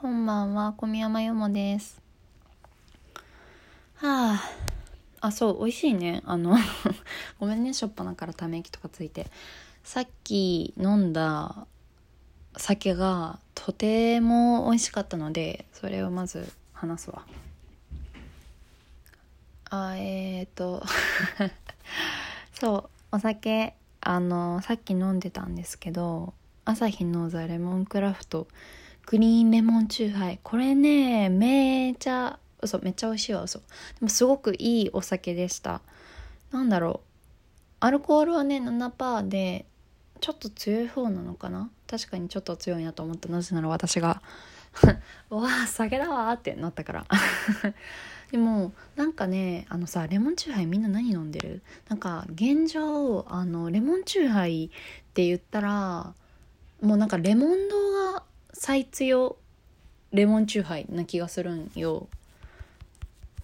こんばんは、小宮山よもです。はあ、あ、そう、美味しいね。あの、ごめんね、しょっぱなからため息とかついて。さっき飲んだ酒がとても美味しかったので、それをまず話すわ。あ、えーと、そう、お酒、あの、さっき飲んでたんですけど、朝日のザ・レモンクラフトグリーンレモンチューハイ。これねめちゃ嘘めっちゃ美味しいわ嘘。でもすごくいいお酒でした。なんだろう。アルコールはね7%でちょっと強い方なのかな？確かにちょっと強いなと思った。なぜなら私が。うわあ酒だわってなったから。でもなんかねあのさレモンチューハイみんな何飲んでる？なんか現状あのレモンチューハイって言ったらもうなんかレモン堂が最強レモンチューハイな気がするんよ。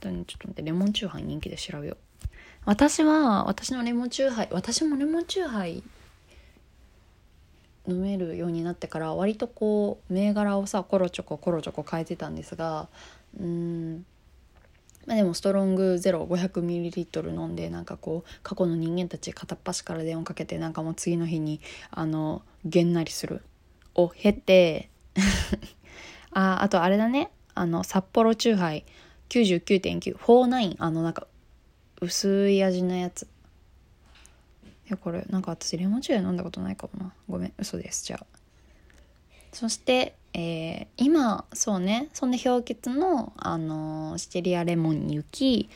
ちょっと待ってレモンチューハイ人気で調べよう。私は私のレモンチューハイ私もレモンチューハイ飲めるようになってから割とこう銘柄をさコロチョココロチョコ変えてたんですがうん。まあでもストロングゼロ 500ml 飲んでなんかこう過去の人間たち片っ端から電話かけてなんかもう次の日にあのげんなりする。を経て ああとあれだね。あの札幌チューハイ。99.949あのなんか薄い味のやつ。いやこれなんか私レモンチューハイ飲んだことないかもな。ごめん。嘘です。じゃあ。そして、えー今そうね。そんで氷結の、あのーシチリアレモンに行き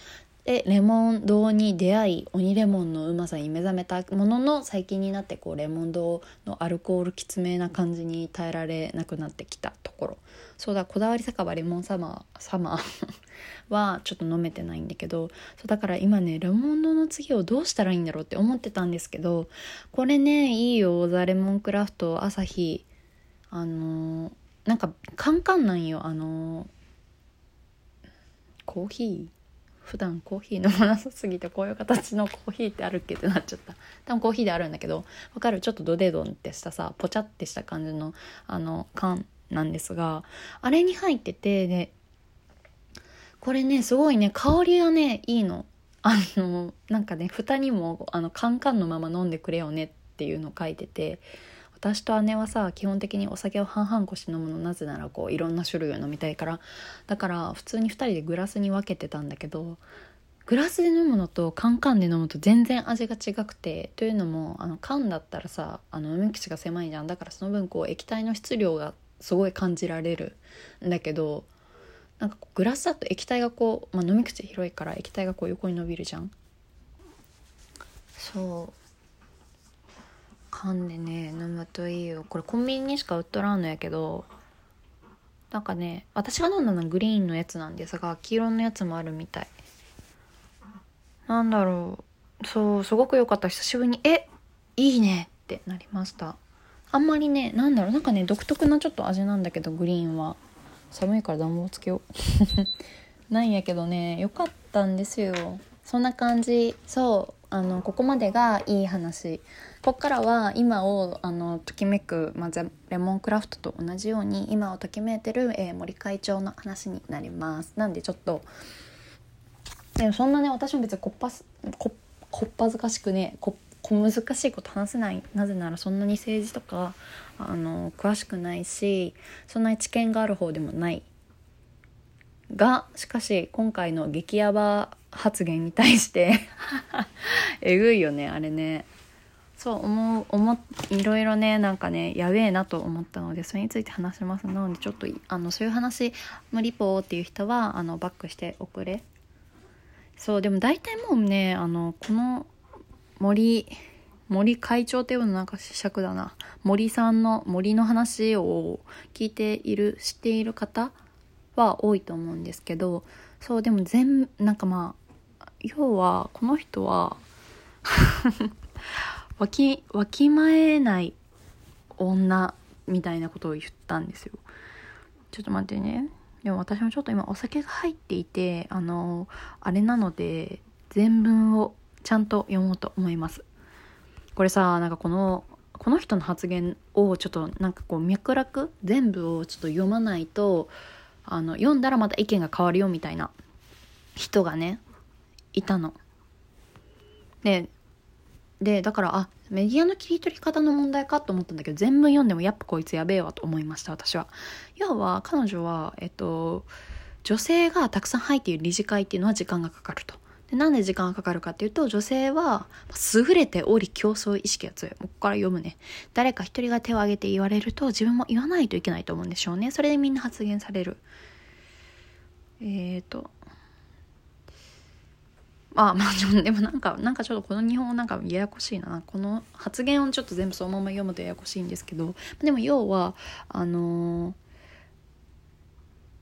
でレモン堂に出会い鬼レモンのうまさに目覚めた。ものの最近になってこうレモン堂のアルコールきつめな感じに耐えられなくなってきたところ。そうだこだわり酒場レモンサマーサマーはちょっと飲めてないんだけど。そうだから今ねレモン堂の次をどうしたらいいんだろうって思ってたんですけど。これねいいよザ・レモンクラフト朝日あのーなんかカンカンなんよ。あのーコーヒー？普段コーヒー飲まなさすぎてこういう形のコーヒーってあるっけってなっちゃった。多分コーヒーであるんだけどわかる？ちょっとドデドンってしたさポチャってした感じのあの缶なんですがあれに入っててでこれねすごいね香りがねいいの。あのなんかね蓋にもあのカンカンのまま飲んでくれよねっていうの書いてて私と姉はさ基本的にお酒を半々こし飲むのなぜならこういろんな種類を飲みたいから。だから普通に2人でグラスに分けてたんだけどグラスで飲むのとカンカンで飲むと全然味が違くてというのもあの缶だったらさあの飲み口が狭いじゃん。だからその分こう液体の質量がすごい感じられるんだけどなんかグラスだと液体がこう、まあ、飲み口広いから液体がこう横に伸びるじゃん。そう。缶でね飲むといいよ。これコンビニにしか売っとらんのやけどなんかね私が飲んだのはグリーンのやつなんですが黄色のやつもあるみたい。なんだろう。そうすごく良かった。久しぶりに「えいいね!」ってなりました。あんまりねなんだろう。なんかね独特なちょっと味なんだけどグリーンは。寒いから暖房つけよう。なんやけどね良かったんですよ。そんな感じ。そう。あのここまでがいい話。こっからは今をあのときめく、まあ、レモンクラフトと同じように今をときめいてる、えー森会長の話になります。なんでちょっとでもそんなね私も別にこっぱすここっぱずかしくねこ小難しいこと話せないなぜならそんなに政治とかあの詳しくないしそんなに知見がある方でもない。がしかし今回の激ヤバ発言に対してえぐいよねあれね。そう思う思いろいろねなんかねやべえなと思ったのでそれについて話します。なのでちょっとあのそういう話無理ぽーっていう人はあのバックしておくれ。そうでも大体もうねあのこの森森会長っていうのなんか尺だな。森さんの森の話を聞いている知っている方は多いと思うんですけどそうでも全なんかまあ要はこの人はわきわきまえない女みたいなことを言ったんですよ。ちょっと待ってね。でも私もちょっと今お酒が入っていてあのあれなので全文をちゃんと読もうと思います。これさなんかこのこの人の発言をちょっとなんかこう脈絡全部をちょっと読まないとあの読んだらまた意見が変わるよみたいな人がねいたの。ででだからあメディアの切り取り方の問題かと思ったんだけど全部読んでもやっぱこいつやべえわと思いました私は。要は彼女はえっと女性がたくさん入っている理事会っていうのは時間がかかると。でなんで時間がかかるかっていうと女性は優れており競争意識が強い。ここから読むね。誰か一人が手を挙げて言われると自分も言わないといけないと思うんでしょうね。それでみんな発言される。えーとまあまあでもなんかなんかちょっとこの日本語なんかややこしいな。この発言をちょっと全部そのまま読むとややこしいんですけど。でも要はあのー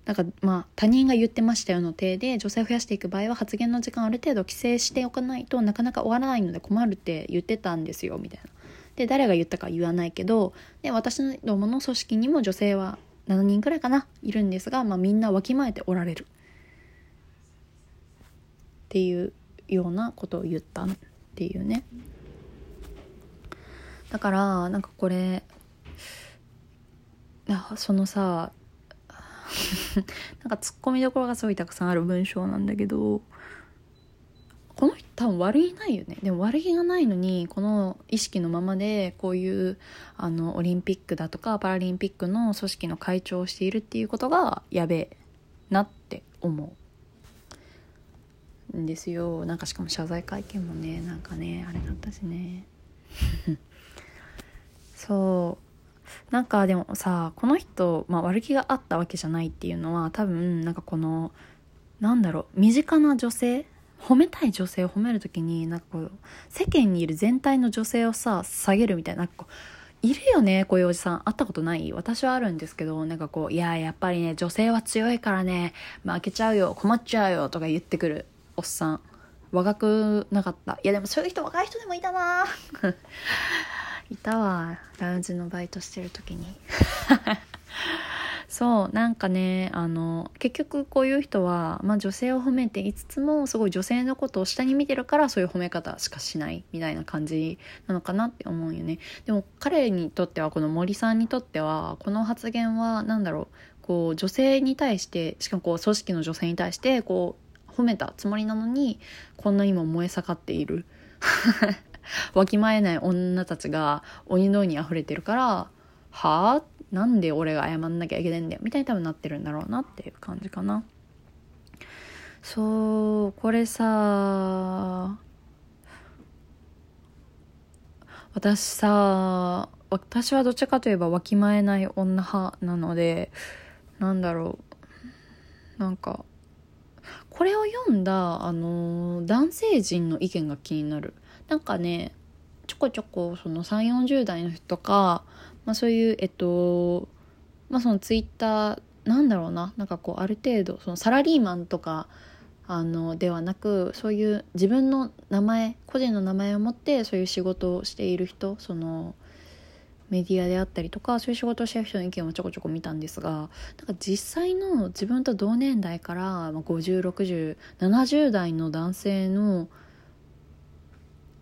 なんかまあ他人が言ってましたよの体で女性を増やしていく場合は発言の時間ある程度規制しておかないとなかなか終わらないので困るって言ってたんですよみたいな。で誰が言ったか言わないけどで私どもの組織にも女性は7人くらいかないるんですが、まあ、みんなわきまえておられる。っていうようなことを言ったっていうね。だからなんかこれそのさ なんかツッコミどころがすごいたくさんある文章なんだけどこの人多分悪気ないよね。でも悪気がないのにこの意識のままでこういうあのオリンピックだとかパラリンピックの組織の会長をしているっていうことがやべえなって思う。んですよ。なんかしかも謝罪会見もねなんかねあれだったしね。そう。なんかでもさこの人、まあ、悪気があったわけじゃないっていうのは多分なんかこのなんだろう身近な女性褒めたい女性を褒める時になんかこう世間にいる全体の女性をさ下げるみたいななんかこういるよねこういうおじさん。会ったことない？私はあるんですけどなんかこういややっぱりね女性は強いからね負けちゃうよ困っちゃうよとか言ってくる。おっさん。若くなかった？いやでもそういう人若い人でもいたな。いたわ。ラウンジのバイトしてる時に。そうなんかねあの結局こういう人は、まあ、女性を褒めていつつもすごい女性のことを下に見てるからそういう褒め方しかしないみたいな感じなのかなって思うよね。でも彼にとってはこの森さんにとってはこの発言は何だろうこう女性に対してしかもこう組織の女性に対してこう褒めたつもりなのにこんなにも燃え盛っている。わきまえない女たちが鬼のように溢れてるからはあ？なんで俺が謝んなきゃいけないんだよ。みたいに多分なってるんだろうなっていう感じかな。そうこれさ私さ私はどっちかといえばわきまえない女派なのでなんだろう。なんかこれを読んだあの男性陣の意見が気になる。なんかねちょこちょこその3 4 0代の人とか、まあ、そういうえっとまあそのツイッターなんだろうななんかこうある程度そのサラリーマンとかあのではなくそういう自分の名前個人の名前を持ってそういう仕事をしている人そのメディアであったりとかそういう仕事をしてる人の意見をちょこちょこ見たんですがなんか実際の自分と同年代から506070代の男性の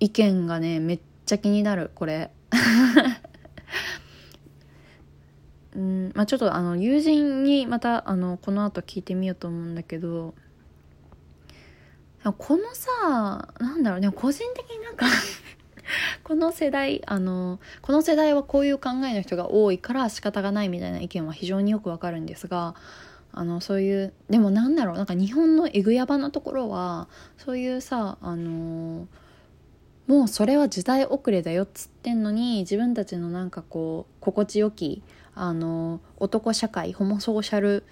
意見がねめっちゃ気になるこれ。うんまあ、ちょっとあの友人にまたあのこの後聞いてみようと思うんだけどこのさなんだろうね個人的になんか この世代あのこの世代はこういう考えの人が多いから仕方がないみたいな意見は非常によくわかるんですがあのそういうでもなんだろうなんか日本のえぐやばなところはそういうさあのもうそれは時代遅れだよっつってんのに自分たちのなんかこう心地よきあの男社会ホモソーシャル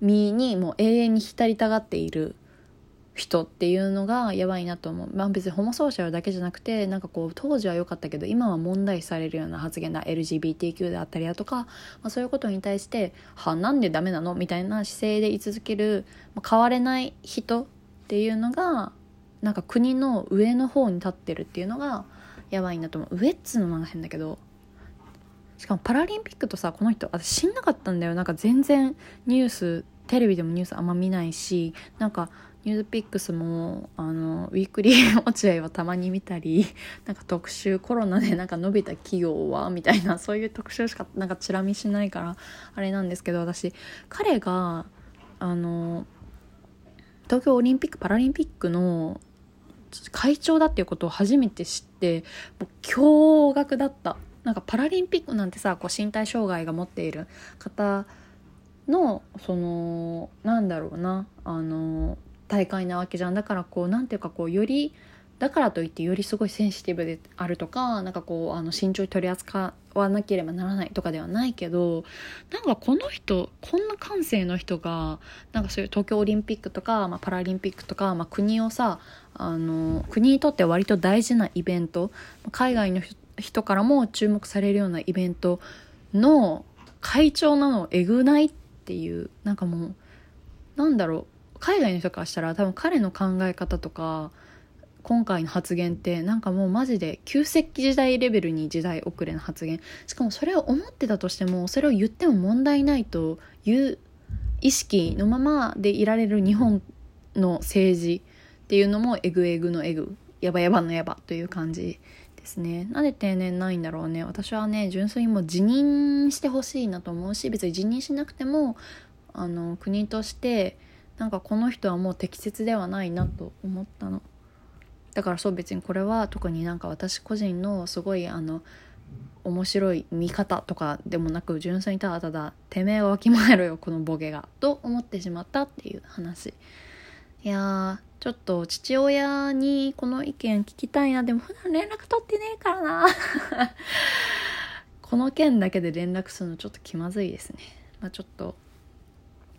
身にもう永遠に浸りたがっている人っていうのがやばいなと思う。まあ別にホモソーシャルだけじゃなくて、なんかこう当時は良かったけど、今は問題視されるような発言だ、LGBTQ であったりだとか、まあ、そういうことに対して、は、なんでダメなの？みたいな姿勢で居続ける、まあ、変われない人っていうのが、なんか国の上の方に立ってるっていうのがやばいなと思う。上っつうのも変だけどしかもパラリンピックとさこの人私知んなかったんだよ。なんか全然ニューステレビでもニュースあんま見ないしなんかニュースピックスもあのウィークリー落合はたまに見たり なんか特集コロナでなんか伸びた企業はみたいな そういう特集しかなんかチラ見しないからあれなんですけど私彼があの東京オリンピック・パラリンピックの会長だっていうことを初めて知ってもう驚愕だった。なんかパラリンピックなんてさこう身体障害が持っている方のそのなんだろうなあの大会なわけじゃん。だからこうなんていうかこうよりだからといってよりすごいセンシティブであるとかなんかこうあの慎重に取り扱わなければならないとかではないけどなんかこの人こんな感性の人がなんかそういう東京オリンピックとか、まあ、パラリンピックとか、まあ、国をさあの国にとって割と大事なイベント海外の人からも注目されるようなイベントの会長なのえぐないっていうなんかもうなんだろう海外の人からしたら多分彼の考え方とか今回の発言ってなんかもうマジで旧石器時代レベルに時代遅れの発言。しかもそれを思ってたとしてもそれを言っても問題ないという意識のままでいられる日本の政治っていうのもエグエグのエグヤバヤバのヤバという感じですね。なんで定年ないんだろうね。私はね純粋にもう辞任してほしいなと思うし別に辞任しなくてもあの国としてなんかこの人はもう適切ではないなと思ったの。だからそう別にこれは特になんか私個人のすごいあの面白い見方とかでもなく純粋にただただてめえをわきまえろよこのボケがと思ってしまったっていう話。いやちょっと父親にこの意見聞きたいな。でも普段連絡取ってねえからな。この件だけで連絡するのちょっと気まずいですね。まあちょっと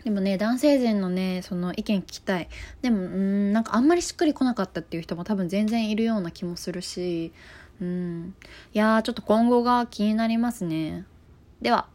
でもね男性陣のねその意見聞きたい。でもうんなんかあんまりしっくりこなかったっていう人も多分全然いるような気もするし。うん。いやーちょっと今後が気になりますね。では。